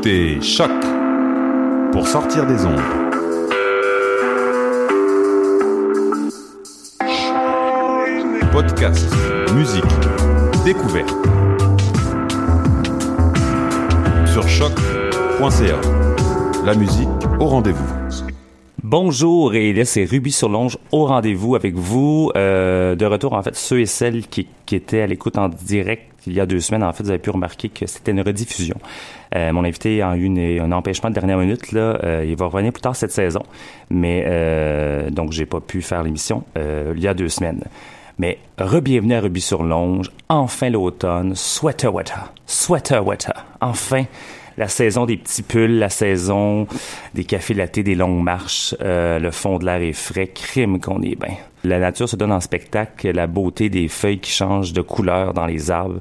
Écoutez Choc pour sortir des ondes. Podcast, musique, découverte. Sur choc.ca. La musique au rendez-vous. Bonjour et là c'est Ruby sur Longe au rendez-vous avec vous. Euh, de retour en fait ceux et celles qui étaient à l'écoute en direct il y a deux semaines, en fait, vous avez pu remarquer que c'était une rediffusion. Euh, mon invité a eu un empêchement de dernière minute. Là, euh, il va revenir plus tard cette saison, mais euh, donc j'ai pas pu faire l'émission euh, il y a deux semaines. Mais re-bienvenue à Ruby sur Longe. Enfin l'automne. Sweater weather. Sweater weather. Enfin la saison des petits pulls, la saison des cafés lattés, des longues marches, euh, le fond de l'air est frais, crime qu'on est bien. La nature se donne en spectacle, la beauté des feuilles qui changent de couleur dans les arbres.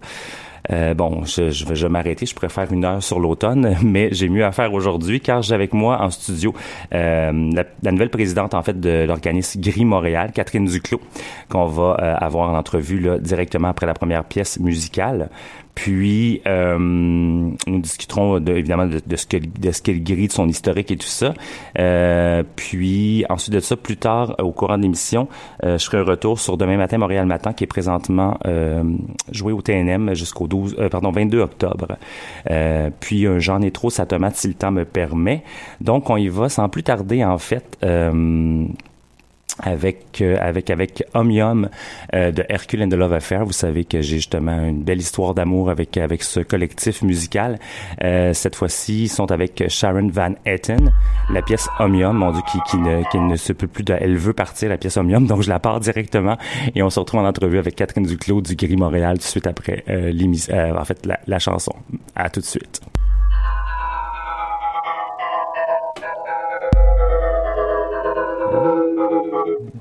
Euh, bon, je, je vais, je vais m'arrêter. Je pourrais faire une heure sur l'automne, mais j'ai mieux à faire aujourd'hui car j'ai avec moi en studio euh, la, la, nouvelle présidente en fait de l'organisme Gris Montréal, Catherine Duclos, qu'on va euh, avoir en entrevue là, directement après la première pièce musicale. Puis, euh, nous discuterons de, évidemment de, ce que de ce qu'elle grille de son historique et tout ça. Euh, puis, ensuite de ça, plus tard, au courant de l'émission, euh, je ferai un retour sur Demain matin, Montréal matin, qui est présentement euh, joué au TNM jusqu'au 12, euh, pardon, 22 octobre. Euh, puis, J'en ai trop, sa tomate, si le temps me permet. Donc, on y va sans plus tarder, en fait. Euh, avec euh, avec avec Omnium euh, de Hercule and the Love Affair. Vous savez que j'ai justement une belle histoire d'amour avec avec ce collectif musical. Euh, cette fois-ci, ils sont avec Sharon Van Etten. La pièce Omnium, mon Dieu, qui, qui ne qui ne se peut plus de, elle veut partir la pièce Omnium, donc je la pars directement et on se retrouve en entrevue avec Catherine Duclos du Gris Montréal tout de suite après euh, l'émission, en fait la, la chanson. À tout de suite. uh,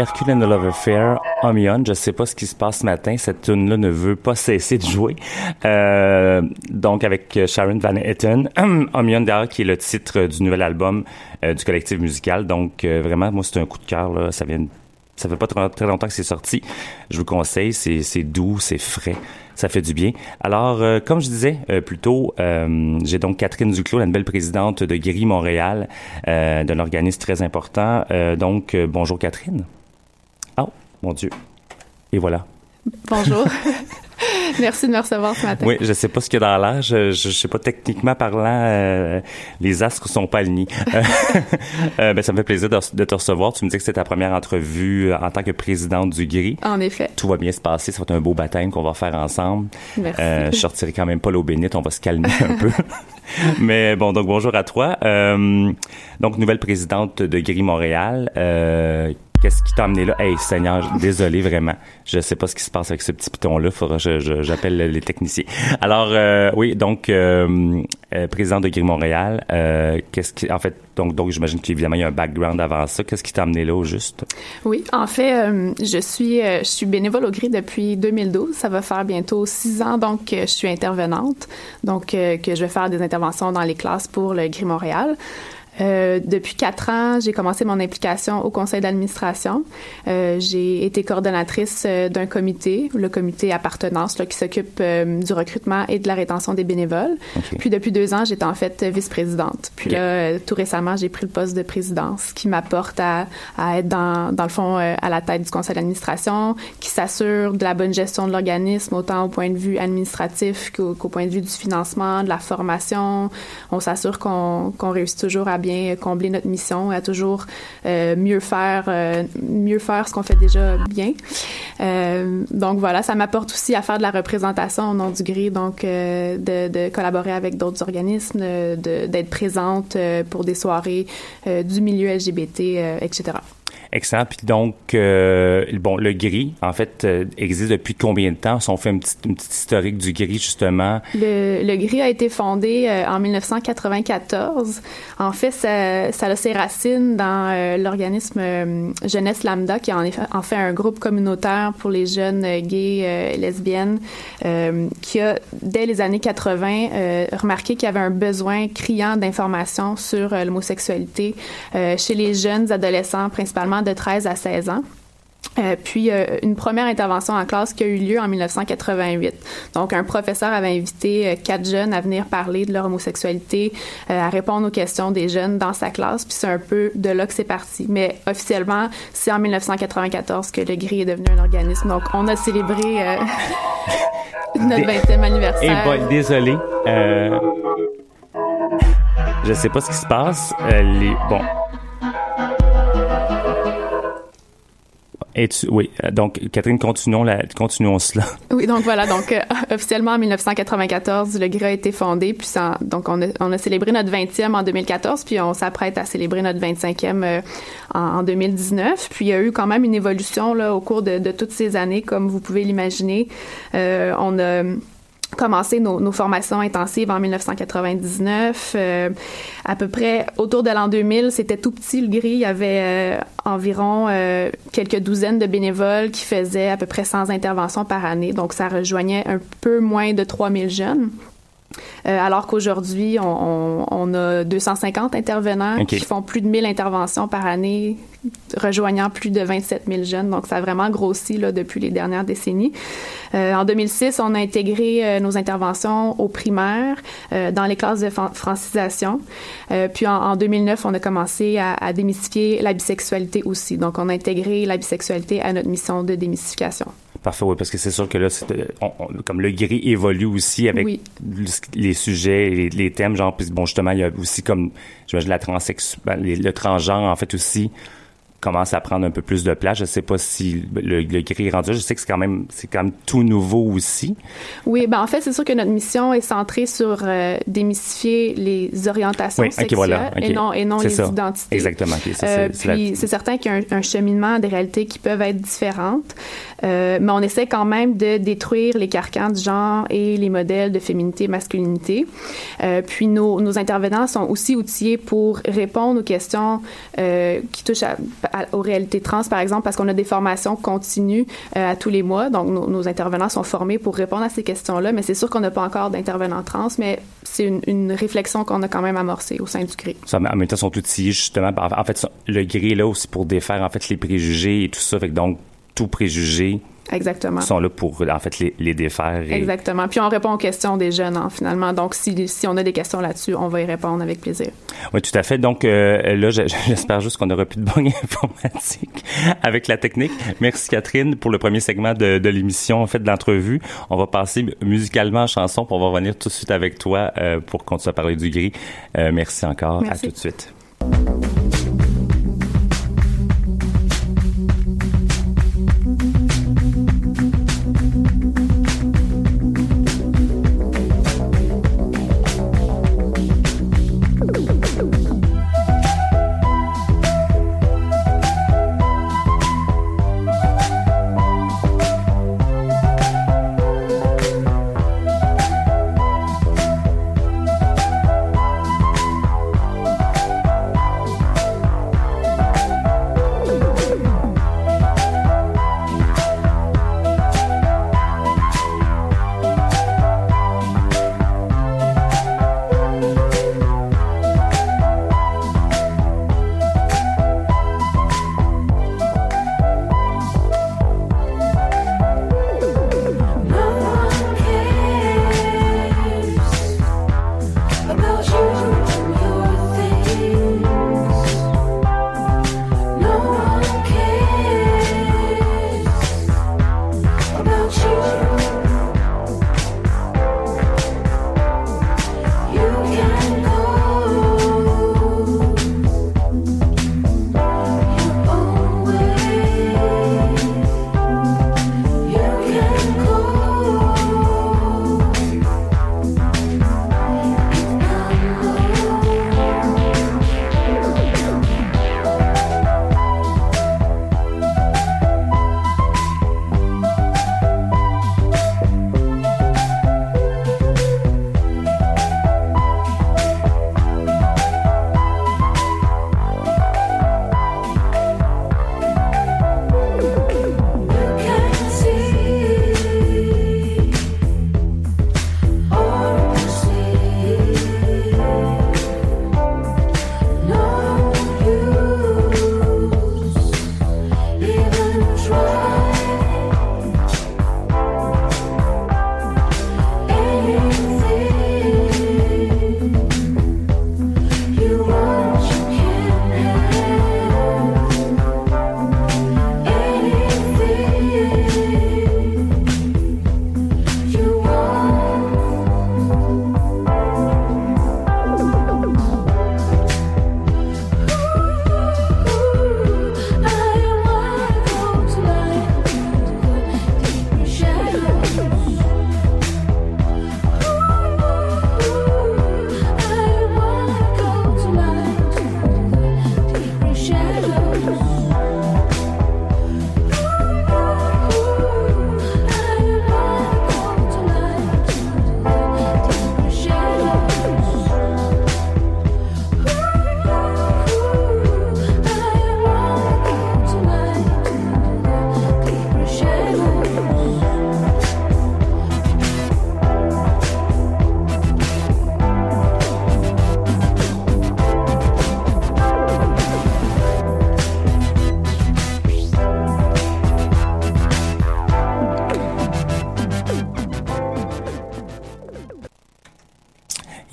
Hercule and the Love Affair, Omion. Je sais pas ce qui se passe ce matin. Cette tune là ne veut pas cesser de jouer. Euh, donc avec Sharon Van Etten, Omion d'ailleurs qui est le titre du nouvel album euh, du collectif musical. Donc euh, vraiment, moi c'est un coup de cœur là. Ça vient, ça fait pas très longtemps que c'est sorti. Je vous conseille. C'est c'est doux, c'est frais. Ça fait du bien. Alors, euh, comme je disais euh, plus tôt, euh, j'ai donc Catherine Duclos, la nouvelle présidente de Guéry Montréal, d'un organisme très important. donc, bonjour Catherine. Mon Dieu. Et voilà. Bonjour. Merci de me recevoir ce matin. Oui, je sais pas ce qu'il y a dans l'air. Je, je, sais pas techniquement parlant, euh, les astres sont pas alignés. euh, ben, ça me fait plaisir de, te recevoir. Tu me dis que c'est ta première entrevue en tant que présidente du GRI. En effet. Tout va bien se passer. Ça va être un beau baptême qu'on va faire ensemble. Merci. Euh, je sortirai quand même pas l'eau bénite. On va se calmer un peu. Mais bon, donc bonjour à toi. Euh, donc nouvelle présidente de GRI Montréal. Euh, Qu'est-ce qui t'a amené là? Hey, Seigneur, désolé vraiment. Je sais pas ce qui se passe avec ce petit piton-là. Faudra j'appelle les techniciens. Alors, euh, oui, donc, euh, euh, président de Gris Montréal, qu'est-ce qui, en fait, donc, donc j'imagine qu'évidemment, il y a un background avant ça. Qu'est-ce qui t'a amené là, au juste? Oui, en fait, je suis, je suis bénévole au Gris depuis 2012. Ça va faire bientôt six ans, donc, je suis intervenante. Donc, que je vais faire des interventions dans les classes pour le Gris Montréal. Euh, depuis quatre ans, j'ai commencé mon implication au conseil d'administration. Euh, j'ai été coordonnatrice euh, d'un comité, le comité appartenance, là, qui s'occupe euh, du recrutement et de la rétention des bénévoles. Puis depuis deux ans, j'étais en fait vice-présidente. Puis là, tout récemment, j'ai pris le poste de présidence, qui m'apporte à, à, être dans, dans le fond à la tête du conseil d'administration, qui s'assure de la bonne gestion de l'organisme, autant au point de vue administratif qu'au point de vue du financement, de la formation. On s'assure qu'on qu'on réussit toujours à bien combler notre mission, à toujours euh, mieux faire, euh, mieux faire ce qu'on fait déjà bien. Euh, donc voilà, ça m'apporte aussi à faire de la représentation au nom du GRI, donc de, de, collaborer avec d'autres organismes, d'être présente pour des soirées du milieu LGBT, etc. Excellent. Puis donc, euh, bon, le gris, en fait, euh, existe depuis combien de temps? Si on fait une petite, une petite historique du gris, justement. Le, le gris a été fondé euh, en 1994. En fait, ça, ça a ses racines dans l'organisme Jeunesse Lambda, qui est en, en, fait un groupe communautaire pour les jeunes gays et lesbiennes, qui a, dès les années 80, remarqué qu'il y avait un besoin criant d'informations sur l'homosexualité chez les jeunes adolescents, principalement de 13 à 16 ans. Euh, puis euh, une première intervention en classe qui a eu lieu en 1988. Donc un professeur avait invité euh, quatre jeunes à venir parler de leur homosexualité, à répondre aux questions des jeunes dans sa classe. Puis c'est un peu de là que c'est parti. Mais officiellement, c'est en 1994 que le GRI est devenu un organisme. Donc on a célébré notre 20e anniversaire. Eh désolé. je sais pas ce qui se passe. les, bon, Oui, donc Catherine, continuons, continuons cela. Oui, donc voilà, donc euh, officiellement en 1994, le GRA a été fondé, puis donc on a, célébré notre 20e en 2014, puis on s'apprête à célébrer notre 25e euh, en, 2019. Puis il y a eu quand même une évolution au cours de, toutes ces années, comme vous pouvez l'imaginer. Euh, on a commencé nos, formations intensives en 1999. Euh, à peu près autour de l'an 2000, c'était tout petit le gris. Il y avait euh, environ euh, quelques douzaines de bénévoles qui faisaient à peu près 100 interventions par année. Donc, ça rejoignait un peu moins de 3000 jeunes. Euh, alors qu'aujourd'hui, on, on, a 250 intervenants qui font plus de 1000 interventions par année, rejoignant plus de 27 000 jeunes. Donc, ça a vraiment grossi là, depuis les dernières décennies. Euh, en 2006, on a intégré euh, nos interventions aux primaires dans les classes de francisation. Puis en, en, 2009, on a commencé à, à démystifier la bisexualité aussi. Donc, on a intégré la bisexualité à notre mission de démystification. Parfait, oui, parce que c'est sûr que là, comme le gris évolue aussi avec les sujets, les, les, thèmes, genre, puis bon, justement, il y a aussi comme, j'imagine, la transsexualité, ben, le transgenre, en fait, aussi, commence à prendre un peu plus de place. Je sais pas si le, le gris est rendu. Je sais que c'est quand même c'est quand même tout nouveau aussi. Oui, ben en fait, c'est sûr que notre mission est centrée sur euh, démystifier les orientations Oui, sexuelles voilà, et non et non les ça. identités. Exactement. Euh, la- puis c'est certain qu'il y a un, un cheminement des réalités qui peuvent être différentes, euh, mais on essaie quand même de détruire les carcans du genre et les modèles de féminité et masculinité. Puis nos, nos intervenants sont aussi outillés pour répondre aux questions qui touchent à- à- aux réalités trans, par exemple, parce qu'on a des formations continues euh, à tous les mois. Donc nos, intervenants sont formés pour répondre à ces questions-là, mais c'est sûr qu'on n'a pas encore d'intervenants trans, mais c'est une, réflexion qu'on a quand même amorcée au sein du GRI. Ça, en même temps, sont outillés justement. En fait, le est là aussi pour défaire en fait les préjugés et tout ça. Fait donc tout préjugé Exactement. sont là pour en fait les, les défaire. Et, Exactement. Puis on répond aux questions des jeunes, hein, finalement. Donc, si, si on a des questions là-dessus, on va y répondre avec plaisir. Oui, tout à fait. Donc euh, là, je- j'espère juste qu'on aura plus de bugs informatiques avec la technique. Merci Catherine pour le premier segment de, de l'émission, en fait, de l'entrevue. On va passer musicalement en chanson, puis on va revenir tout de suite avec toi euh, pour continuer à parler du gris. Euh, merci encore. Merci. À tout de suite.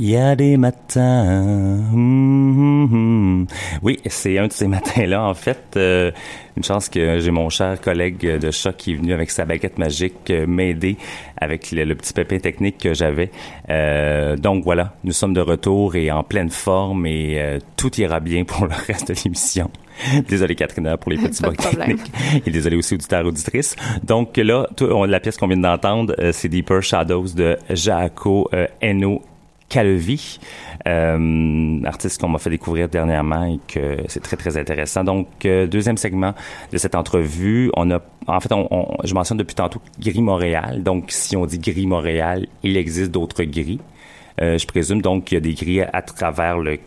Il y a des matins. hum, hum, hum. Oui, c'est un de ces matins-là, en fait. Euh, une chance que j'ai mon cher collègue de choc qui est venu avec sa baguette magique euh, m'aider avec le, petit pépin technique que j'avais. Euh, donc voilà, nous sommes de retour et en pleine forme et tout ira bien pour le reste de l'émission. désolé Catherine pour les petits bugs techniques. Et désolé aussi auditeurs auditrices. Donc là, la pièce qu'on vient d'entendre, c'est Deeper Shadows de Jaco Eno Calvi, euh, artiste qu'on m'a fait découvrir dernièrement et que c'est très très intéressant. Donc euh, deuxième segment de cette entrevue, on a en fait on, je mentionne depuis tantôt Gris Montréal. Donc si on dit Gris Montréal, il existe d'autres gris. Euh, je présume donc qu'il y a des grilles à travers le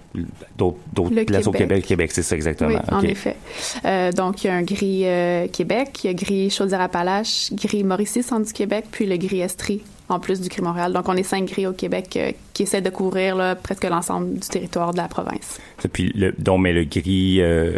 d'autres places au Québec. Québec, c'est ça exactement. Oui, en effet. Euh, donc il y a un gris euh, Québec, il y a gris Chaudière-Appalaches, gris Mauricie, centre du Québec, puis le gris Estrie en plus du gris Montréal. Donc on est cinq grilles au Québec euh, qui essaient de couvrir là, presque l'ensemble du territoire de la province. Puis le, donc mais le gris euh,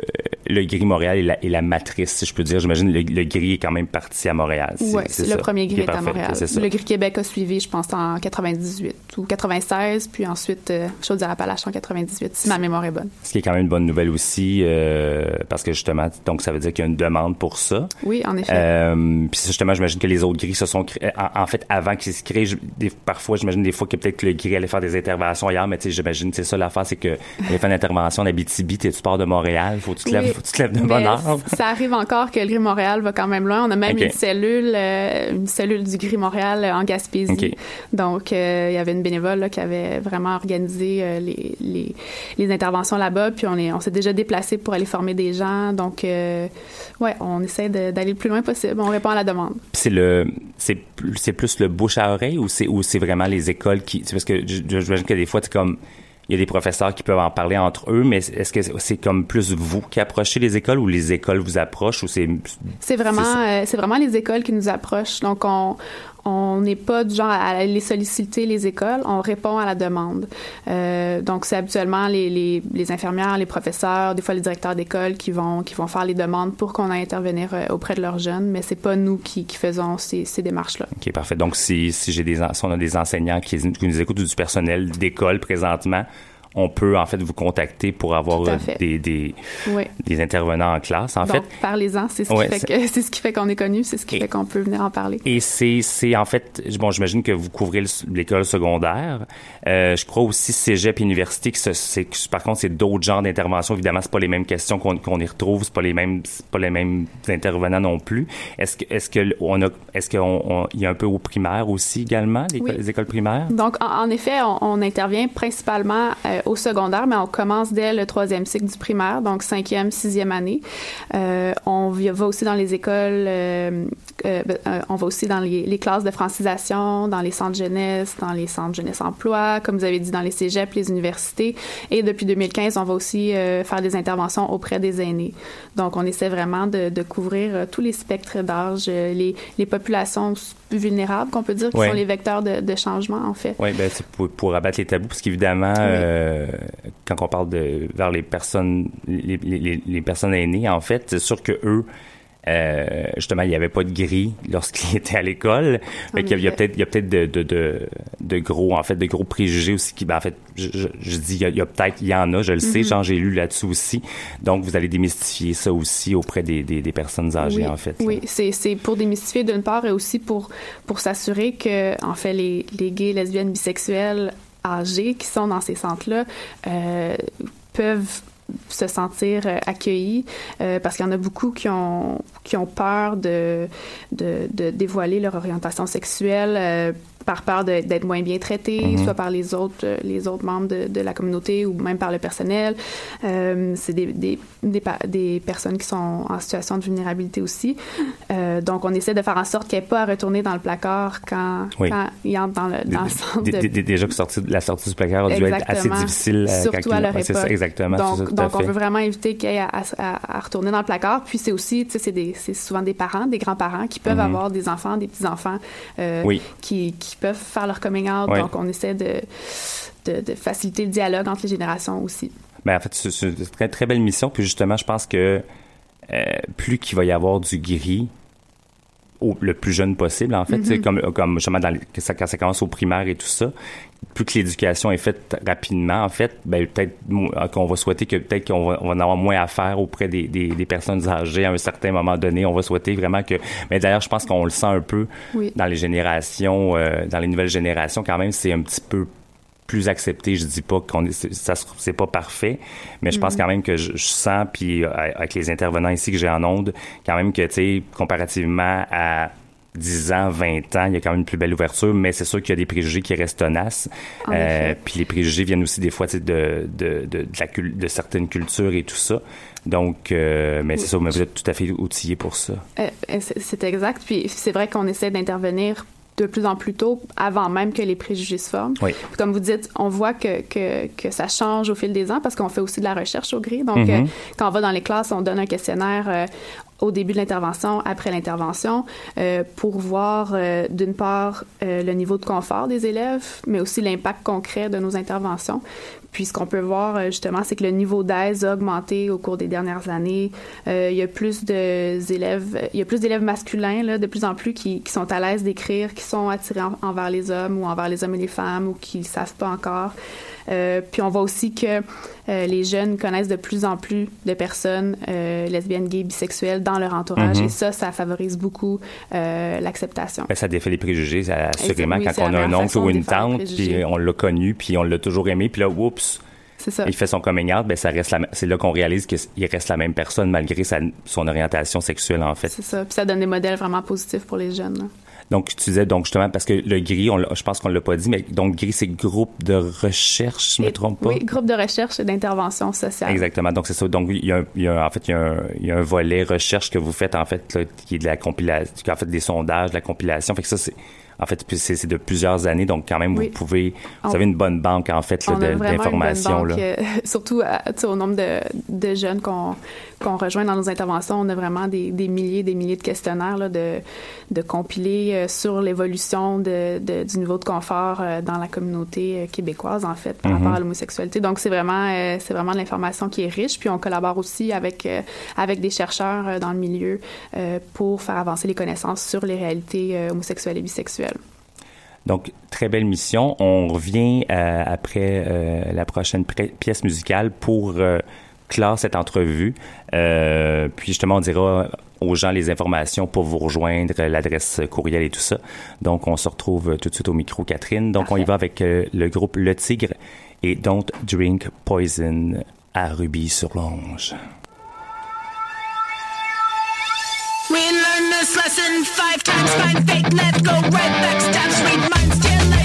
le gris Montréal est la, est la, matrice, si je peux dire. J'imagine le, le gris est quand même parti à Montréal. Oui, le premier gris est, à Montréal. Le gris Québec a suivi, je pense, en 98 ou 96, puis ensuite euh, Chaudière-Appalaches en 98, si ma mémoire est bonne. Ce qui est quand même une bonne nouvelle aussi, euh, parce que justement, donc ça veut dire qu'il y a une demande pour ça. Oui, en effet. Puis justement, j'imagine que les autres gris se sont créés, en, fait, avant qu'ils se parfois, j'imagine des fois que peut-être le gris allait faire des interventions ailleurs, mais tu sais, j'imagine, c'est ça l'affaire, c'est que allait faire une intervention en Abitibi, tu pars de Montréal, faut que tu te lèves, faut que tu te lèves de bonne heure. Ça arrive encore que le Gris Montréal va quand même loin. On a même une cellule, euh, une cellule du Gris Montréal en Gaspésie. Donc, euh, il y avait une bénévole là, qui avait vraiment organisé euh, les, les, les, interventions là-bas. Puis on est, on s'est déjà déplacé pour aller former des gens. Donc, ouais, on essaie d'aller le plus loin possible. On répond à la demande. C'est le, c'est c'est plus le bouche à oreille ou c'est ou c'est vraiment les écoles qui, parce que j'imagine que des fois c'est comme il y a des professeurs qui peuvent en parler entre eux, mais est-ce que c'est comme plus vous qui approchez les écoles ou les écoles vous approchent ou c'est c'est vraiment c'est euh, vraiment les écoles qui nous approchent. Donc on on n'est pas du genre à aller solliciter les écoles, on répond à la demande. Euh, donc c'est habituellement les, les, les, infirmières, les professeurs, des fois les directeurs d'école qui vont qui vont faire les demandes pour qu'on aille intervenir euh, auprès de leurs jeunes, mais c'est pas nous qui, qui faisons ces, ces démarches-là. Ok, parfait. Donc si si j'ai des si on a des enseignants qui, qui nous écoutent ou du personnel d'école présentement, on peut en fait vous contacter pour avoir des des, des, intervenants en classe en fait. Parlez-en, c'est ce, qui fait que, c'est ce qui fait qu'on est connu, c'est ce qui fait qu'on peut venir en parler. Et c'est en fait bon, j'imagine que vous couvrez l'école secondaire. Euh, je crois aussi cégep et université que c'est par contre c'est d'autres genres d'interventions évidemment, c'est pas les mêmes questions qu'on y retrouve, c'est pas les mêmes pas les mêmes intervenants non plus. Est-ce que est-ce que on a est-ce qu'on il y a un peu au primaire aussi également les, écoles primaires? Donc en, effet, on, intervient principalement euh, au secondaire, mais on commence dès le troisième cycle du primaire, donc cinquième, sixième année. Euh, on va aussi dans les écoles, euh, euh, ben, on va aussi dans les, classes de francisation, dans les centres jeunesse, dans les centres jeunesse emploi, comme vous avez dit, dans les cégeps, les universités. Et depuis 2015, on va aussi faire des interventions auprès des aînés. Donc, on essaie vraiment de, couvrir tous les spectres d'âge, les, les populations vulnérables, qu'on peut dire, qui sont les vecteurs de, de, changement, en fait. Oui, ben, c'est pour, pour, abattre les tabous, parce qu'évidemment, euh, quand on parle de vers les personnes, les, les, les personnes aînées, en fait, c'est sûr que eux, euh, justement, il n'y avait pas de gris lorsqu'il était à l'école. il y a, peut-être, il y a peut-être de, de, de, de, gros, en fait, de gros préjugés aussi qui, ben, en fait, je, je, dis, il y a, peut-être, il y en a, je le sais, genre j'ai lu là-dessus aussi. Donc, vous allez démystifier ça aussi auprès des, des, des personnes âgées, en fait. Oui, c'est, c'est pour démystifier d'une part et aussi pour, pour s'assurer que, en fait, les, les gays, lesbiennes, bisexuels âgés qui sont dans ces centres-là euh, peuvent se sentir euh, accueillis euh, parce qu'il y en a beaucoup qui ont qui ont peur de de, de dévoiler leur orientation sexuelle euh, par peur d'être moins bien traités, mhm. soit par les autres, euh, les autres membres de, de, la communauté ou même par le personnel. Euh, c'est des, des, des, des, personnes qui sont en situation de vulnérabilité aussi. Euh, donc, on essaie de faire en sorte qu'il n'y ait pas à retourner dans le placard quand, quand ils entrent dans le, dans le centre. De... Déjà que sorti, la sortie du placard a dû être assez difficile. Euh, Surtout à leur époque. Ça, exactement. Donc, ça, donc on veut vraiment éviter qu'il y ait à, à, à, retourner dans le placard. Puis, c'est aussi, tu sais, c'est souvent des parents, des grands-parents qui peuvent mhm. avoir des enfants, des petits-enfants oui. qui, qui peuvent faire leur coming out. Donc, on essaie de, de, faciliter le dialogue entre les générations aussi. Ben, en fait, c'est une très, très belle mission. Puis justement, je pense que euh, plus qu'il va y avoir du gris, au, le plus jeune possible, en fait. C'est Mm-hmm. comme, comme justement dans quand ça commence au primaire et tout ça. Plus que l'éducation est faite rapidement, en fait, ben, peut-être mo- qu'on va souhaiter que peut-être qu'on va, on va en avoir moins à faire auprès des, des, des personnes âgées à un certain moment donné. On va souhaiter vraiment que. Mais d'ailleurs, je pense qu'on le sent un peu Oui. dans les générations, euh, dans les nouvelles générations, quand même, c'est un petit peu plus accepté. Je dis pas qu'on est, ça c'est pas parfait, mais je pense quand même que je, je sens puis euh, avec les intervenants ici que j'ai en onde, quand même que tu sais comparativement à 10 ans, 20 ans, il y a quand même une plus belle ouverture, mais c'est sûr qu'il y a des préjugés qui restent tenaces. En Euh, puis les préjugés viennent aussi des fois de, de, de, de, la cul- de certaines cultures et tout ça. Donc, euh, mais c'est ça, mais vous êtes tout à fait outillé pour ça. Euh, euh, c'est exact. Puis c'est vrai qu'on essaie d'intervenir de plus en plus tôt, avant même que les préjugés se forment. Oui. Puis Comme vous dites, on voit que, que, que ça change au fil des ans parce qu'on fait aussi de la recherche au gris. Donc, Mhm. euh, quand on va dans les classes, on donne un questionnaire euh, au début de l'intervention, après l'intervention, euh, pour voir d'une part le niveau de confort des élèves, mais aussi l'impact concret de nos interventions. Puis ce qu'on peut voir euh, justement, c'est que le niveau d'aise a augmenté au cours des dernières années. Euh, il y a plus de élèves, il y a plus d'élèves masculins là, de plus en plus qui, sont à l'aise d'écrire, qui sont attirés en- envers les hommes ou envers les hommes et les femmes ou qui ne savent pas encore. Euh, puis on voit aussi que euh, les jeunes connaissent de plus en plus de personnes euh, lesbiennes, gays, bisexuelles dans leur entourage Mhm. et ça, ça favorise beaucoup l'acceptation. Ben, ça défait les préjugés, ça, assurément, oui, quand on a un oncle ou une tante, puis on l'a connu, puis on l'a toujours aimé, puis là, oups, ça. il fait son coming out, ben ça reste c'est là qu'on réalise qu'il reste la même personne malgré sa, son orientation sexuelle en fait. C'est ça. Puis ça donne des modèles vraiment positifs pour les jeunes. là. Donc tu disais donc justement parce que le gris, on je pense qu'on l'a pas dit, mais donc gris c'est groupe de recherche, je me trompe pas? Oui, groupe de recherche et d'intervention sociale. Exactement. Donc c'est ça. Donc il y a, un- il y a en fait il y, a un, il y a un volet recherche que vous faites en fait là, qui est de la compilation, en fait des sondages, de la compilation. Fait que ça c'est en fait c'est de plusieurs années. Donc quand même Oui. vous pouvez, vous On- avez une bonne banque en fait d'informations euh, surtout à- au nombre de, de jeunes qu'on qu'on rejoint dans nos interventions. On a vraiment des, des milliers des milliers de questionnaires là, de, de compiler euh, sur l'évolution de, de- du niveau de confort euh, dans la communauté euh, québécoise, en fait, par Mhm. rapport à l'homosexualité. Donc, c'est vraiment, c'est vraiment de l'information qui est riche. Puis, on collabore aussi avec, avec des chercheurs dans le milieu pour faire avancer les connaissances sur les réalités homosexuelles et bisexuelles. Donc, très belle mission. On revient euh, après euh, la prochaine pièce musicale pour euh, clore cette entrevue. Euh, puis justement, on dira aux gens les informations pour vous rejoindre, l'adresse courriel et tout ça. Donc, on se retrouve tout de suite au micro, Catherine. Donc, on y va avec euh, le groupe Le Tigre et Don't Drink Poison à Ruby-sur-Longe. We learn this lesson five times. Find fake, let go, right back steps. Read minds, till light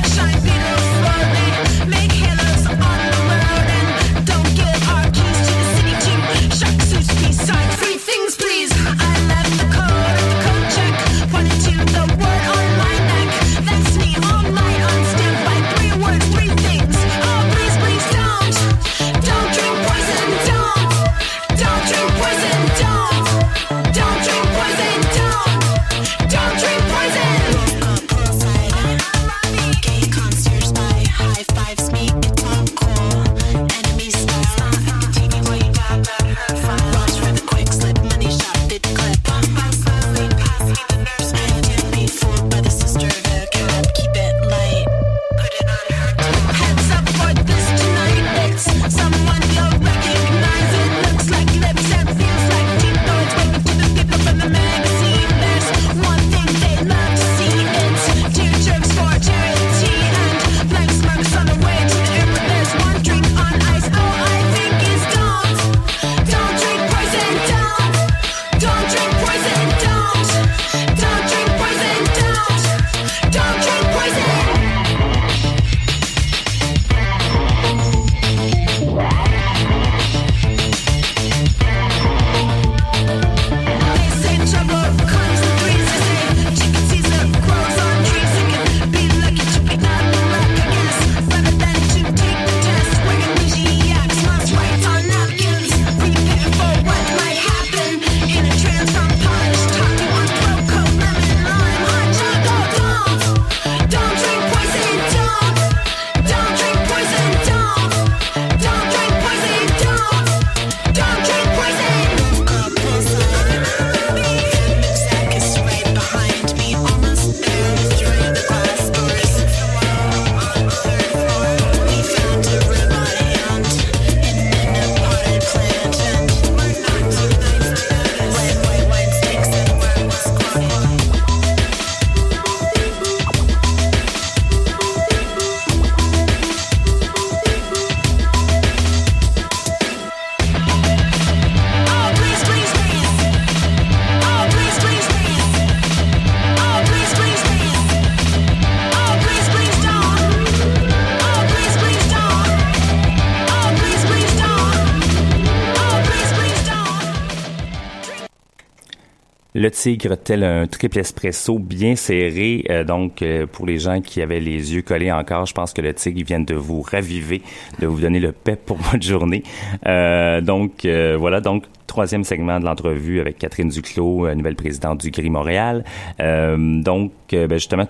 tigre, tel un triple espresso bien serré. Euh, donc, euh, pour les gens qui avaient les yeux collés encore, je pense que le tigre vient de vous raviver, de vous donner le pep pour votre journée. Euh, donc, voilà. Donc, troisième segment de l'entrevue avec Catherine Duclos, euh, nouvelle présidente du Gris Montréal. Euh, donc, euh, ben justement,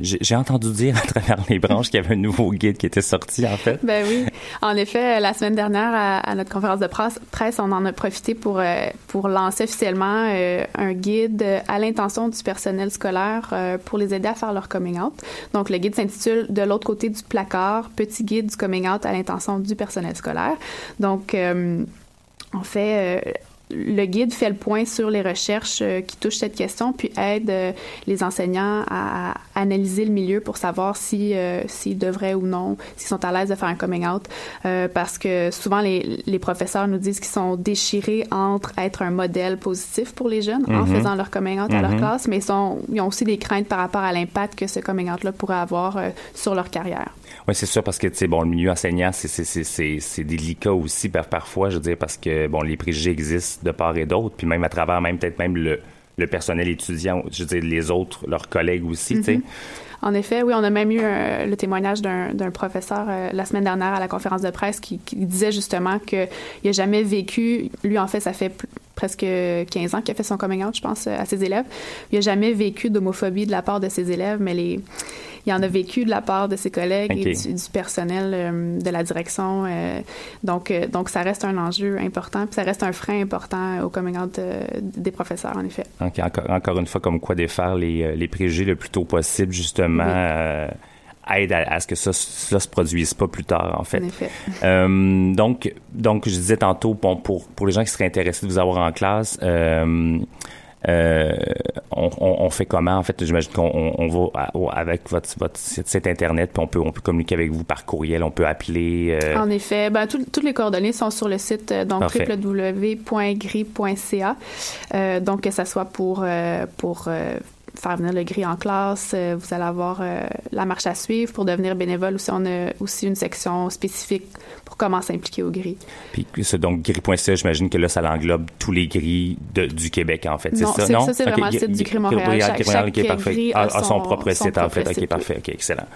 j'ai entendu dire à travers les branches qu'il y avait un nouveau guide qui était sorti, en fait. Ben oui. En effet, la semaine dernière, à, notre conférence de presse, on en a profité pour, pour lancer officiellement un guide à l'intention du personnel scolaire pour les aider à faire leur coming out. Donc, le guide s'intitule De l'autre côté du placard, petit guide du coming out à l'intention du personnel scolaire. Donc, en fait, euh, le guide fait le point sur les recherches euh, qui touchent cette question, puis aide euh, les enseignants à, analyser le milieu pour savoir si euh, s'ils devraient ou non, s'ils sont à l'aise de faire un coming out, Euh, parce que souvent les, les professeurs nous disent qu'ils sont déchirés entre être un modèle positif pour les jeunes en Mhm. faisant leur coming out à leur Mhm. classe, mais ils, sont, ils ont aussi des craintes par rapport à l'impact que ce coming out-là pourrait avoir euh, sur leur carrière. Oui, c'est sûr parce que bon le milieu enseignant c'est délicat aussi par- parfois je veux dire parce que bon les préjugés existent de part et d'autre puis même à travers même peut-être même le le personnel étudiant je veux dire les autres leurs collègues aussi tu sais Mhm. En effet, oui, on a même eu euh, le témoignage d'un professeur euh, la semaine dernière à la conférence de presse qui, qui disait justement qu'il n'a jamais vécu, lui en fait, ça fait presque 15 ans qu'il a fait son coming out, je pense, euh, à ses élèves. Il n'a jamais vécu d'homophobie de la part de ses élèves, mais les, il en a vécu de la part de ses collègues et du, du personnel euh, de la direction. euh, donc, euh, donc, ça reste un enjeu important, puis ça reste un frein important au coming out des professeurs, en effet. Encore, encore une fois, comme quoi défaire les, les préjugés le plus tôt possible, justement, Oui. aide à, à ce que ça, ça se produise pas plus tard, en fait. En effet. Euh, donc, donc, je disais tantôt, bon, pour, pour les gens qui seraient intéressés de vous avoir en classe, euh, euh, on, on, on fait comment? En fait, j'imagine qu'on on, on va à- avec votre, votre site, Internet, puis on peut, on peut communiquer avec vous par courriel, on peut appeler. euh, En effet, ben, tout- toutes les coordonnées sont sur le site euh, donc www.gris.ca. Euh, donc que ça soit pour euh, pour euh, faire venir le gris en classe, euh, vous allez avoir euh, la marche à suivre pour devenir bénévole aussi on a aussi une section spécifique pour comment s'impliquer au gris. Puis c'est donc gris.ca, j'imagine que là, ça englobe tous les gris de- du Québec, en fait. C'est Non, ça, c'est- non? ça, c'est Ok, vraiment le site du Gris Montréal. Gris- Chaque- ok, chaque parfait. gris Ah, a ah, son, son- propre son site, en fait. OK, site, parfait. OK, excellent.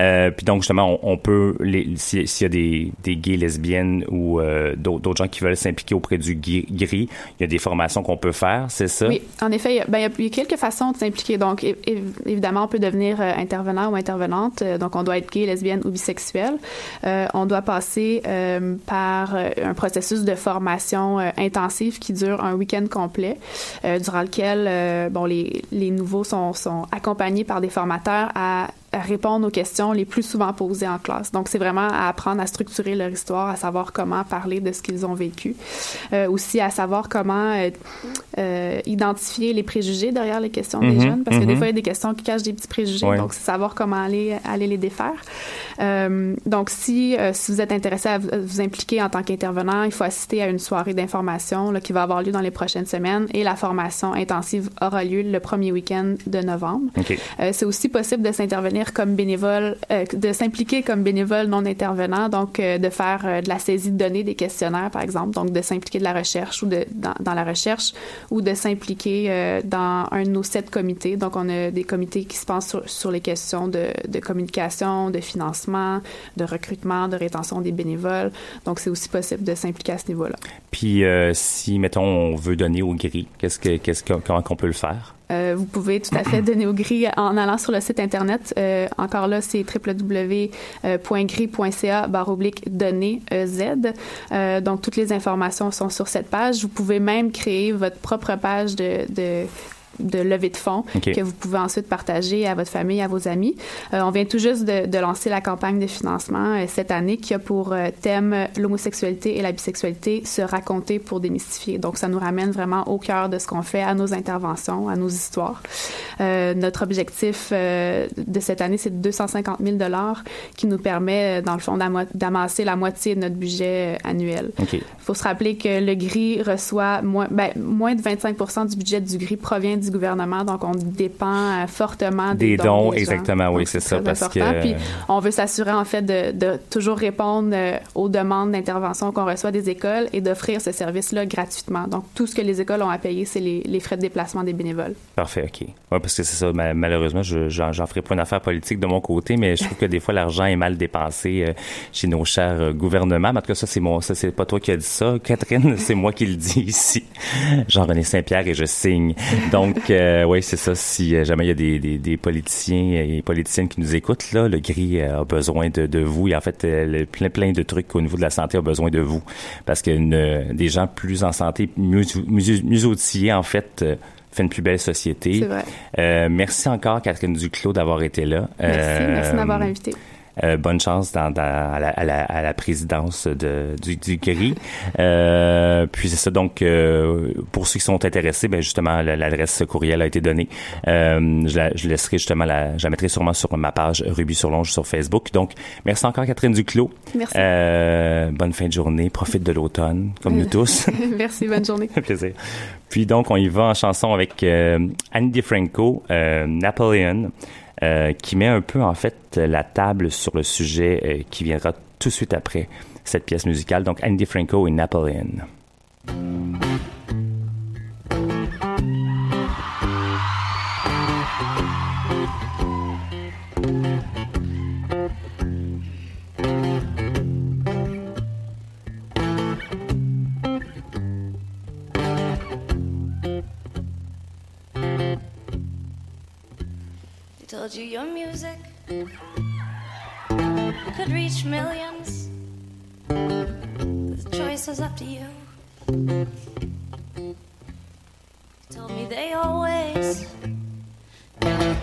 Euh, puis donc, justement, on, on peut, s'il y a des, des gays, lesbiennes ou euh, d'autres gens qui veulent s'impliquer auprès du gris, il y a des formations qu'on peut faire, c'est ça? Oui, en effet, il y a, ben, il y a quelques façons de s'impliquer. Donc, évidemment, on peut devenir euh, intervenant ou intervenante. Euh, donc, on doit être gay, lesbienne ou bisexuel. Euh, on doit passer par un processus de formation intensive qui dure un week-end complet, durant lequel, bon, les, nouveaux sont, accompagnés par des formateurs à répondre aux questions les plus souvent posées en classe. Donc, c'est vraiment à apprendre à structurer leur histoire, à savoir comment parler de ce qu'ils ont vécu. Euh, aussi, à savoir comment euh, euh, identifier les préjugés derrière les questions Mhm, des jeunes, parce que des mhm. fois, il y a des questions qui cachent des petits préjugés. Ouais. Donc, c'est savoir comment aller, aller les défaire. Donc, si, si vous êtes intéressé à vous, impliquer en tant qu'intervenant, il faut assister à une soirée d'information qui va avoir lieu dans les prochaines semaines et la formation intensive aura lieu le premier week-end de novembre. C'est aussi possible de s'intervenir comme bénévole, euh, de s'impliquer comme bénévole non intervenant, donc euh, de faire euh, de la saisie de données des questionnaires, par exemple, donc de s'impliquer de la recherche ou de dans, la recherche ou de s'impliquer dans un de nos sept comités. Donc, on a des comités qui se pensent sur, les questions de, de communication, de financement, de recrutement, de rétention des bénévoles. Donc, c'est aussi possible de s'impliquer à ce niveau-là. Puis si, mettons, on veut donner au gris, qu'est-ce que, qu'est-ce que, comment qu'on peut le faire? Euh, vous pouvez tout à fait donner au gris en allant sur le site internet. Euh, encore là, c'est www.gris.ca barre oblique données euh, Z. Euh, donc, toutes les informations sont sur cette page. Vous pouvez même créer votre propre page de, de de levée de fonds que vous pouvez ensuite partager à votre famille, à vos amis. Euh, on vient tout juste de, de lancer la campagne de financement euh, cette année qui a pour euh, thème l'homosexualité et la bisexualité se raconter pour démystifier. Donc, ça nous ramène vraiment au cœur de ce qu'on fait, à nos interventions, à nos histoires. Notre objectif de cette année, c'est de 250 000 dollars qui nous permet, dans le fond, d'amasser la moitié de notre budget annuel. Il faut se rappeler que le gris reçoit moins, ben, moins de 25 du budget du gris provient du du gouvernement, donc on dépend euh, fortement Des des, dons, des gens. exactement, oui, c'est ça, parce important. que- Puis on veut s'assurer en fait de, de toujours répondre euh, aux demandes d'intervention qu'on reçoit des écoles et d'offrir ce service-là gratuitement. Donc tout ce que les écoles ont à payer, c'est les, les frais de déplacement des bénévoles. Parfait, OK. Ouais, parce que c'est ça, ma- malheureusement, je, j'en, ferai pas une affaire politique de mon côté, mais je trouve que des fois, l'argent est mal dépensé euh, chez nos chers gouvernements. Mais en tout cas, ça, c'est mon, ça, c'est pas toi qui as dit ça, Catherine, c'est moi qui le dis ici. Jean-René Saint-Pierre et je signe. Donc, euh, oui, c'est ça. Si euh, jamais il y a des, des, des politiciens et politiciennes qui nous écoutent, là, le gris euh, a besoin de, de vous. Et en fait, euh, le- plein, plein de trucs au niveau de la santé a besoin de vous. Parce que une- des gens plus en santé, mieux, mieux, mieux outillés, en fait, euh, fait une plus belle société. C'est vrai. Euh, merci encore, Catherine Duclos, d'avoir été là. Merci, Euh, merci de m'avoir invité. Euh, bonne chance dans, dans- à, la, à la- à la présidence de, du, du GRI. Euh, puis c'est ça, donc, euh, pour ceux qui sont intéressés, ben justement, la- l'adresse courriel a été donnée. Euh, je, la, je laisserai justement, la, je la mettrai sûrement sur ma page Ruby sur Longe sur Facebook. Donc, merci encore, Catherine Duclos. Merci. Euh, bonne fin de journée. Profite de l'automne, comme nous tous. merci, bonne journée. fait plaisir. Puis donc, on y va en chanson avec euh, Annie DiFranco, euh, Napoleon, euh, qui met un peu, en fait, la table sur le sujet euh, qui viendra tout de suite après cette pièce musicale. Donc, Annie DiFranco et Napoleon. Told you your music could reach millions. The choice was up to you. They told me they always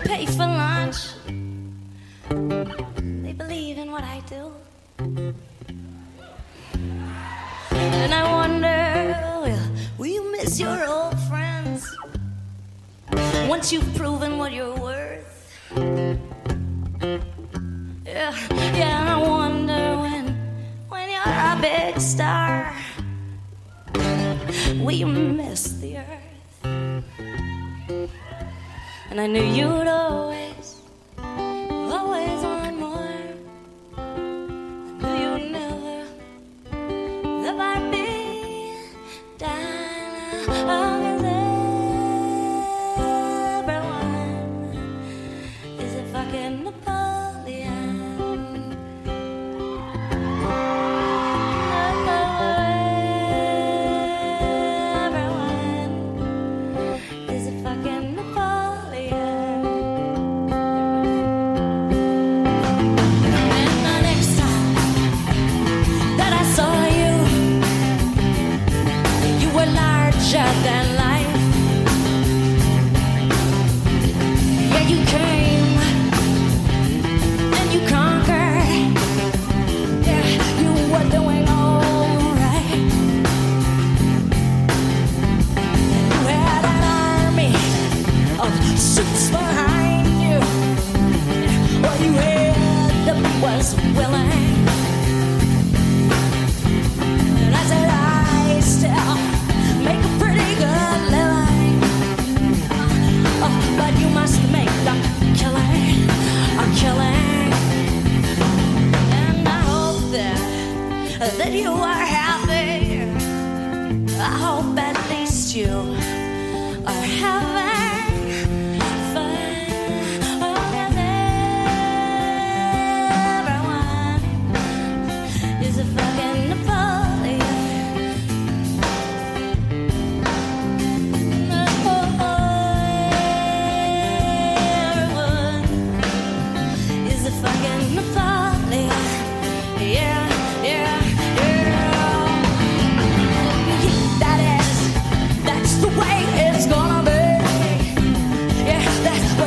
pay for lunch. They believe in what I do. And I wonder, well, will you miss your old friends? once you've proven what you're worth. Yeah, yeah, I wonder when, when you're a big star, will you miss the earth? And I knew you'd always, always want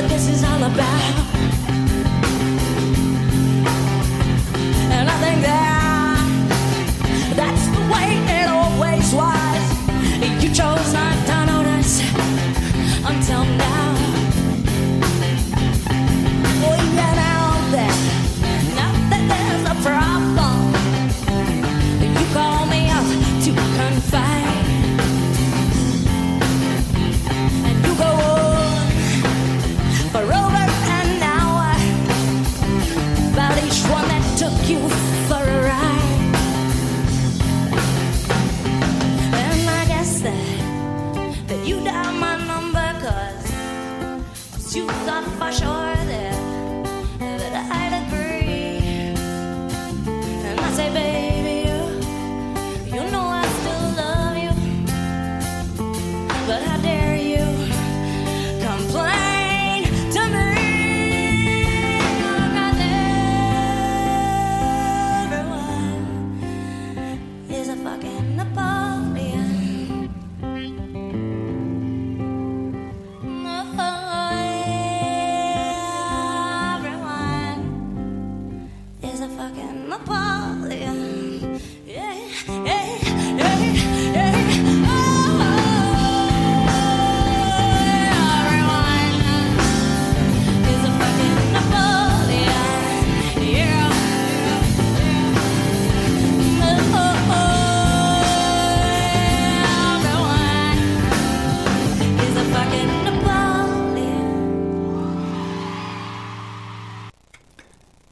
what this is all about.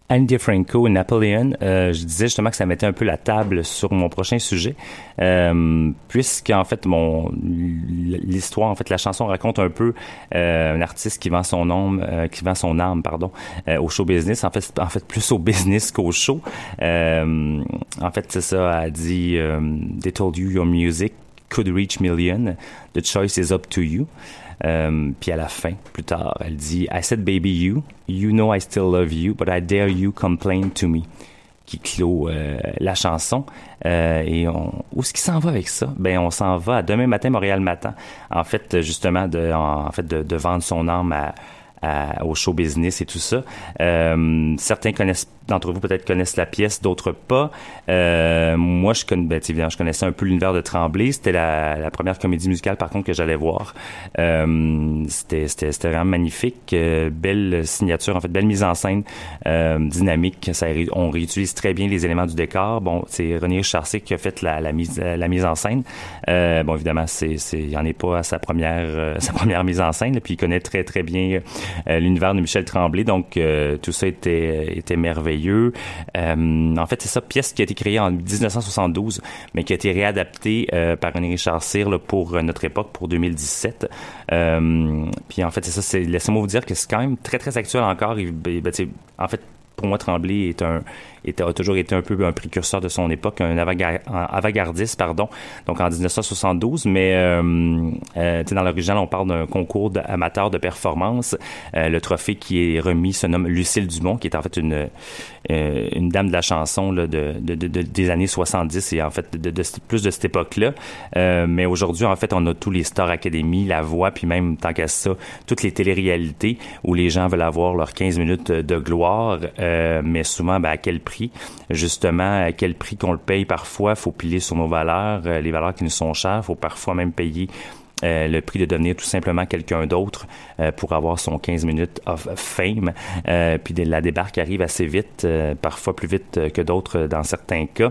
Andy Franco et Napoleon. Euh, je disais justement que ça mettait un peu la table sur mon prochain sujet, euh, puisqu'en fait mon l'histoire, en fait la chanson raconte un peu euh, un artiste qui vend son âme, euh, qui vend son âme, pardon, euh, au show business. En fait, en fait plus au business qu'au show. Euh, en fait, c'est ça. Elle dit "They told you your music could reach million. The choice is up to you." Euh, puis à la fin, plus tard, elle dit I said baby you, you know I still love you, but I dare you complain to me qui clôt euh, la chanson. Euh, et où est-ce qu'il s'en va avec ça? Ben, on s'en va à demain matin, Montréal matin. En fait, justement, de, en, fait, de vendre son âme à, à- au show business et tout ça. Euh, certains connaissent d'entre vous peut-être connaissent la pièce, d'autres pas. Euh, moi, je connais, ben, je connaissais un peu l'univers de Tremblay. C'était la, première comédie musicale, par contre, que j'allais voir. Euh, c'était, vraiment magnifique. Euh, belle signature, en fait, belle mise en scène, dynamique. On réutilise très bien les éléments du décor. Bon, c'est René Charcé qui a fait la, mise, la mise en scène. Bon, évidemment, c'est, il en est pas à sa première, sa première mise en scène. puis il connaît très, très bien l'univers de Michel Tremblay. Donc, tout ça était merveilleux. Euh, en fait, c'est ça, pièce qui a été créée en 1972, mais qui a été réadaptée euh, par René Richard Cyr pour euh, notre époque, pour 2017. Euh, puis en fait, c'est ça, laissez-moi vous dire que c'est quand même très, très actuel encore. Ben, ben, en fait, pour moi, Tremblay est un, a toujours été un peu un précurseur de son époque, un avant-gar- un avant-gardiste, pardon, donc en 1972. Mais euh, euh, dans l'original, on parle d'un concours amateur de performance. Euh, le trophée qui est remis se nomme Lucille Dumont, qui est en fait une, euh, une dame de la chanson de, de, de- de- des années 70 et en fait de, plus de cette époque-là. Euh, mais aujourd'hui, en fait, on a tous les Star Academy, La Voix, puis même, tant qu'à ça, toutes les téléréalités où les gens veulent avoir leurs 15 minutes de gloire, mais souvent, ben, à quel prix? Justement, à quel prix qu'on le paye parfois? faut piler sur nos valeurs, euh, les valeurs qui nous sont chères. faut parfois même payer euh, le prix de devenir tout simplement quelqu'un d'autre euh, pour avoir son 15 minutes of fame. Puis la débarque arrive assez vite, parfois plus vite que d'autres dans certains cas.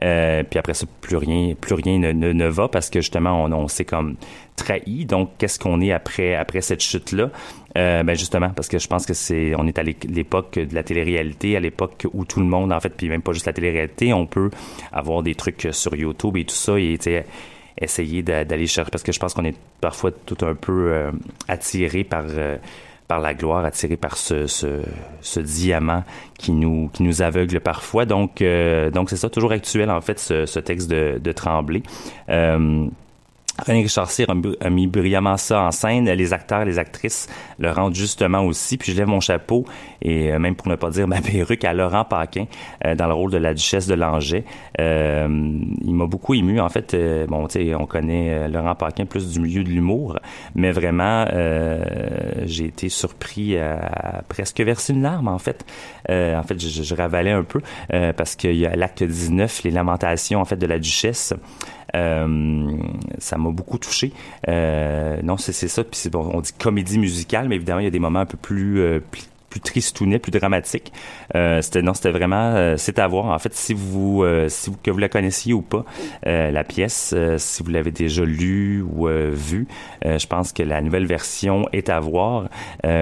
Puis après ça, plus rien, plus rien ne, ne, ne va parce que justement, on, on s'est comme trahi. Donc, qu'est-ce qu'on est après après cette chute-là? Euh, Ben justement, parce que je pense que c'est, on est à l'é- l'époque de la télé-réalité, à l'époque où tout le monde, en fait, puis même pas juste la télé-réalité, on peut avoir des trucs sur YouTube et tout ça. Et essayer d'a- d'aller chercher parce que je pense qu'on est parfois tout un peu euh, attiré par euh, par la gloire, attiré par ce, ce, ce diamant qui nous qui nous aveugle parfois. Donc euh, donc c'est ça toujours actuel en fait ce, ce texte de, de Tremblay. Euh, René Richard Cyr a mis- brillamment ça en scène. Les acteurs, les actrices le rendent justement aussi. Puis je lève mon chapeau, et euh, même pour ne pas dire ma perruque, à Laurent Paquin euh, dans le rôle de la duchesse de Langeais. Euh, il m'a beaucoup ému. En fait, euh, bon, tu sais, on connaît Laurent Paquin plus du milieu de l'humour, mais vraiment, j'ai été surpris à, presque verser une larme, en fait. En fait, je, je ravalais un peu parce qu'il y a l'acte 19, les lamentations, en fait, de la duchesse. Euh, ça m'a beaucoup touché. Euh, non, c'est ça. Puis bon, on dit comédie musicale, mais évidemment, il y a des moments un peu plus euh, plus, tristounets, plus dramatiques. Euh, c'était non, c'était vraiment euh, c'est à voir. En fait, si vous euh, si vous que vous la connaissiez ou pas euh, la pièce, euh, si vous l'avez déjà lue ou euh, vue, je pense que la nouvelle version est à voir.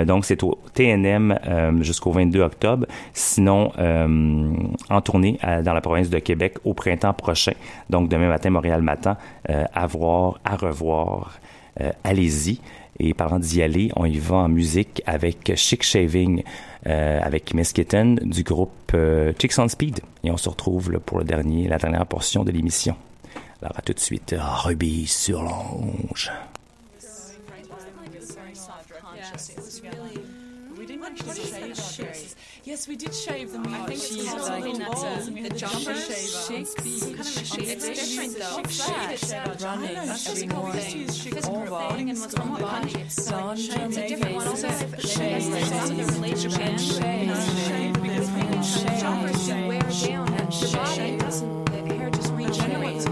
Donc c'est au TNM jusqu'au 22 octobre. Sinon en tournée dans la province de Québec au printemps prochain. Donc demain matin Montréal matin à voir, à revoir. Allez-y. Et parlant d'y aller, on y va en musique avec Chic Shaving, euh, avec Miss Kitten du groupe euh, Chicks on Speed. Et on se retrouve là, pour le dernier, la dernière portion de l'émission. Alors à tout de suite, Ruby sur l'ange. Yes, we did shave them. I think it's called like the, the jumper shaver. Kind of a shave. It's different though. It's running every morning. Over sun to make faces. Shave, shave, shave, shave. Because people shave, wear down and the body doesn't. The hair just regenerates.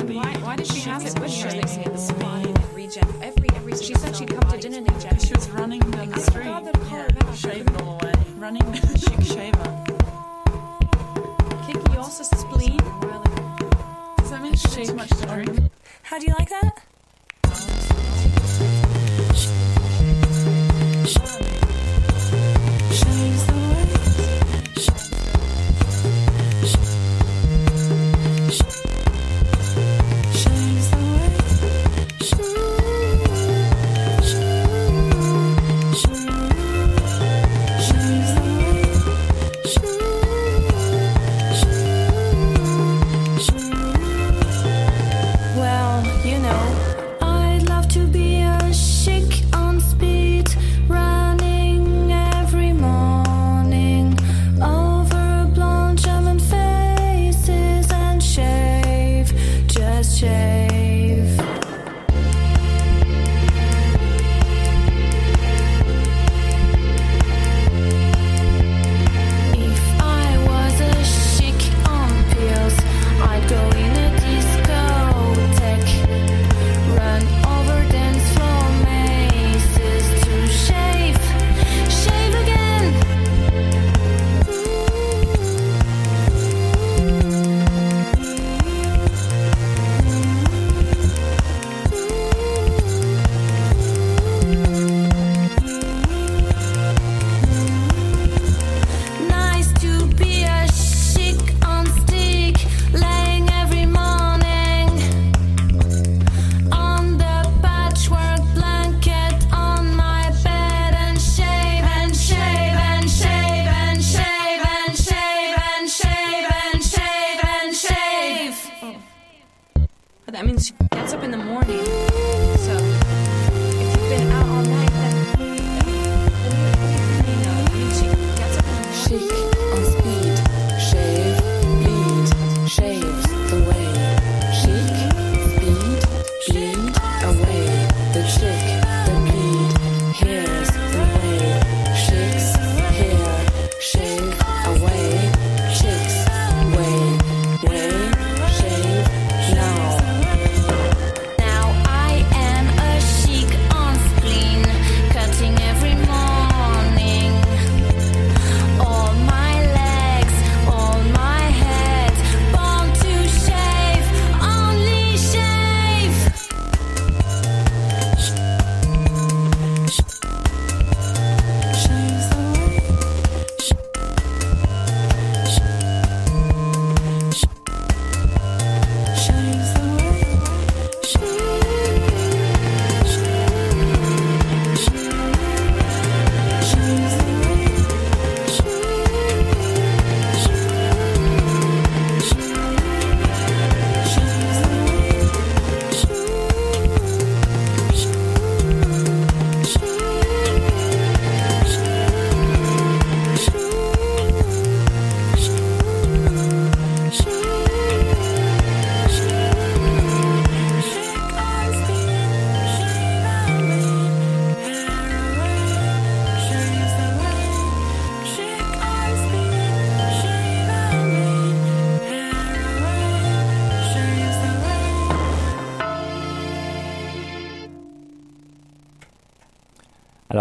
And why? Did she have it with her? They say the body that regenerates. Every every. She said she'd come to dinner and. She was running down the street. I forgot to call. Shaving all the way. Running with a chic shaver. Kiki also spleen. Does that mean she much to drink? How do you like that? The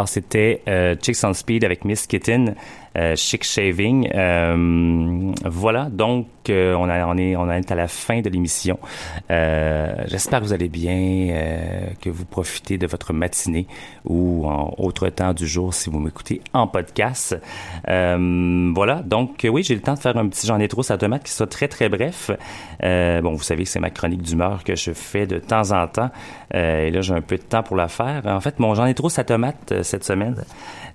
Alors, c'était euh, Chicks on Speed avec Miss Kitten, euh, Chic Shaving. Euh, voilà, donc on, est, est à la fin de l'émission. Euh, J'espère que vous allez bien, euh, que vous profitez de votre matinée ou en autre temps du jour si vous m'écoutez en podcast. Euh, voilà, donc oui, j'ai le temps de faire un petit j'en ai trop sa tomate qui sera très très bref. Bon, vous savez que c'est ma chronique d'humeur que je fais de temps en temps. Et là, j'ai un peu de temps pour la faire. En fait, mon j'en ai trop sa tomate cette semaine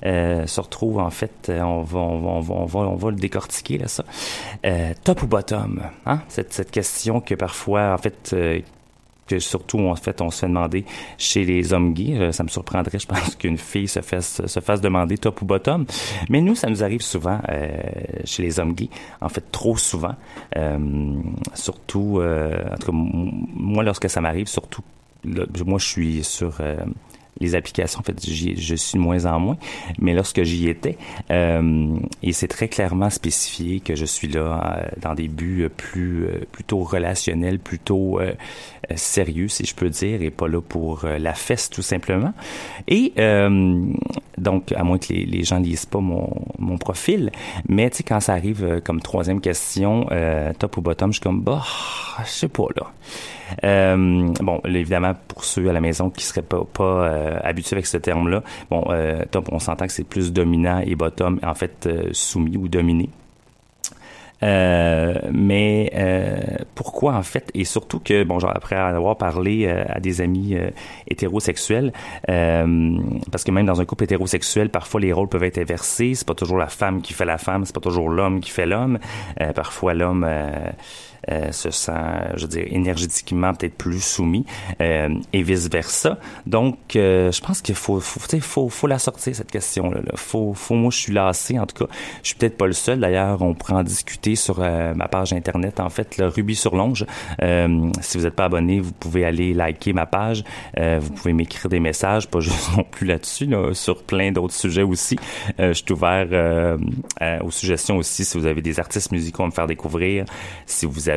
se retrouve en fait, on va, on va, le décortiquer là ça. Top ou bottom, hein? Cette, question que parfois en fait euh, que surtout en fait on se fait demander chez les hommes gays, Euh, ça me surprendrait, je pense qu'une fille se fasse se fasse demander top ou bottom, mais nous ça nous arrive souvent euh, chez les hommes gays, en fait trop souvent, surtout en tout cas moi lorsque ça m'arrive, surtout moi je suis sur les applications, en fait, je suis de moins en moins, mais lorsque j'y étais, euh, et c'est très clairement spécifié que je suis là euh, dans des buts euh, plus euh, plutôt relationnels, plutôt euh, euh, sérieux, si je peux dire, et pas là pour la fesse tout simplement. Et donc, à moins que les, les gens lisent pas mon, mon profil, mais tu sais, quand ça arrive comme troisième question, top ou bottom, je suis comme, bah, je sais pas là. Euh, bon, évidemment, pour ceux à la maison qui seraient pas, pas euh, habitués avec ce terme-là, bon, euh, top, on s'entend que c'est plus dominant et bottom, en fait, euh, soumis ou dominé. Euh, mais euh, pourquoi en fait et surtout que bon genre après avoir parlé euh, à des amis hétérosexuels parce que même dans un couple hétérosexuel parfois les rôles peuvent être inversés c'est pas toujours la femme qui fait la femme c'est pas toujours l'homme qui fait l'homme parfois l'homme euh, se sent, je veux dire, énergétiquement peut-être plus soumis euh, et vice versa. Donc, euh, je pense qu'il faut, faut, faut, faut la sortir cette question-là. Là. Faut, faut, moi, je suis lassé. En tout cas, je suis peut-être pas le seul. D'ailleurs, on pourrait en discuter sur euh, ma page internet. En fait, le Ruby sur Longe. Euh, si vous n'êtes pas abonné, vous pouvez aller liker ma page. Euh, vous pouvez m'écrire des messages, pas juste non plus là-dessus, là, sur plein d'autres sujets aussi. Je suis ouvert aux suggestions aussi. Si vous avez des artistes musicaux à me faire découvrir, si vous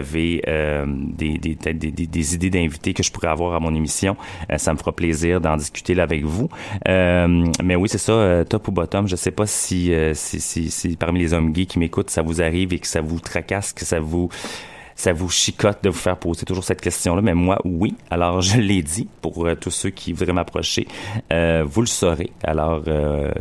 euh, des, idées d'invités que je pourrais avoir à mon émission, euh, ça me fera plaisir d'en discuter là avec vous. Euh, mais oui, c'est ça, top ou bottom. Je sais pas si, parmi les hommes gays qui m'écoutent, ça vous arrive et que ça vous tracasse, que ça vous ça vous chicote de vous faire poser toujours cette question-là, mais moi, oui. Alors, je l'ai dit pour tous ceux qui voudraient m'approcher. Vous le saurez. Alors, euh,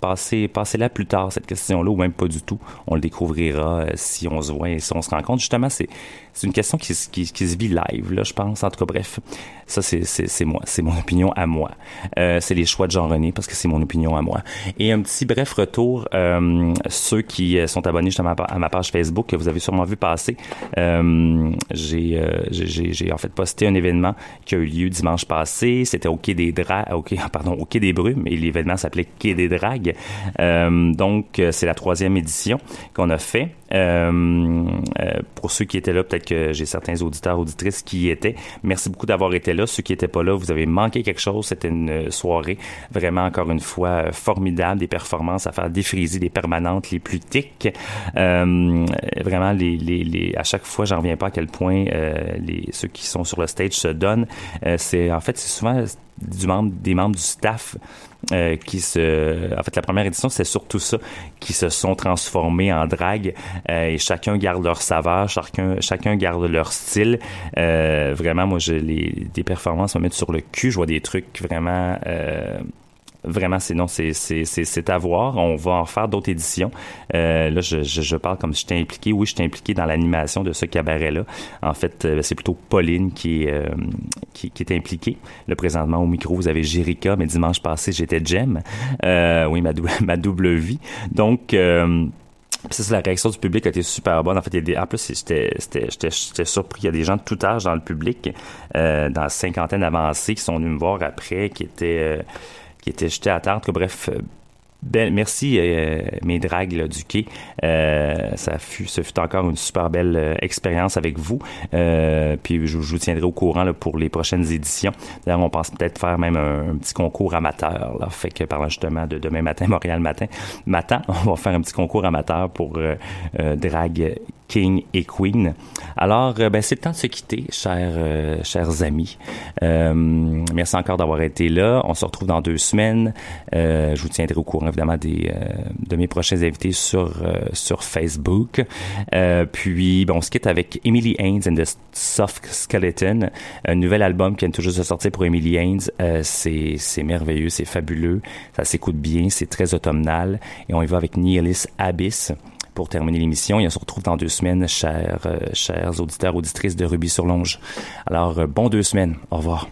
passez, passez là plus tard cette question-là ou même pas du tout. On le découvrira euh, si on se voit et si on se rencontre. Justement, c'est c'est une question qui, se- qui, qui se vit live, là, je pense. En tout cas, bref, ça, c'est, moi. C'est mon opinion à moi. Euh, c'est les choix de Jean-René parce que c'est mon opinion à moi. Et un petit bref retour, euh, ceux qui euh, sont abonnés justement à ma- page Facebook, que vous avez sûrement vu passer, euh, j'ai, euh, j'ai, en fait posté un événement qui a eu lieu dimanche passé. C'était au Quai des Drags, au Quai, pardon, au Quai des Brumes, et l'événement s'appelait Quai des Dragues. Euh, donc, c'est la troisième édition qu'on a fait. Euh, euh, pour ceux qui étaient là, peut-être que j'ai certains auditeurs, auditrices qui y étaient. Merci beaucoup d'avoir été là. Ceux qui n'étaient pas là, vous avez manqué quelque chose. C'était une euh, soirée vraiment, encore une fois, formidable. Des performances à faire défriser des permanentes les plus tiques. Vraiment, les, les, les, à chaque fois, j'en reviens pas à quel point les, ceux qui sont sur le stage se donnent. C'est En fait, c'est souvent du membre, des membres du staff euh, qui se en fait la première édition c'est surtout ça qui se sont transformés en drague euh, et chacun garde leur saveur chacun chacun garde leur style. Euh, vraiment moi les des performances me mettre sur le cul je vois des trucs vraiment euh, Vraiment, c'est non, c'est à voir. On va en faire d'autres éditions. Euh, là, je, je je parle comme si j'étais impliqué. Oui, j'étais impliqué dans l'animation de ce cabaret-là. En fait, euh, c'est plutôt Pauline qui euh, qui, qui est impliquée. Là, présentement au micro, vous avez Jerica, mais dimanche passé, j'étais Jem. Euh, oui, ma, dou- ma double vie. Donc euh, puis ça, la réaction du public a été super bonne. En fait, il y a des, en plus, j'étais surpris. Il y a des gens de tout âge dans le public, euh, dans la cinquantaine avancée, qui sont venus me voir après, qui étaient, euh, qui étaient jetés à terre. En tout cas, bref, euh, ben, merci euh, mes dragues là, du quai. Euh, ça fut, ce fut encore une super belle euh, expérience avec vous. Euh, puis je, je vous tiendrai au courant là, pour les prochaines éditions. D'ailleurs, on pense peut-être faire même un, petit concours amateur. Là, fait que parlant justement de demain matin, Montréal matin, matin, on va faire un petit concours amateur pour euh, euh, drag King et Queen. Alors, euh, ben, c'est le temps de se quitter, chers, euh, chers amis. Euh, merci encore d'avoir été là. On se retrouve dans deux semaines. Euh, je vous tiendrai au courant, évidemment, des, euh, de mes prochains invités sur, sur Facebook. Puis, ben, on se quitte avec Emily Haynes and the Soft Skeleton, un nouvel album qui vient tout juste de sortir pour Emily Haynes. C'est, c'est merveilleux, c'est fabuleux, ça s'écoute bien, c'est très automnal. Et on y va avec Nihilis Abyss pour terminer l'émission. Et on se retrouve dans deux semaines, chers, euh, chers auditeurs, auditrices de Ruby sur Longe. Alors, euh, bon deux semaines. Au revoir.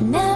Now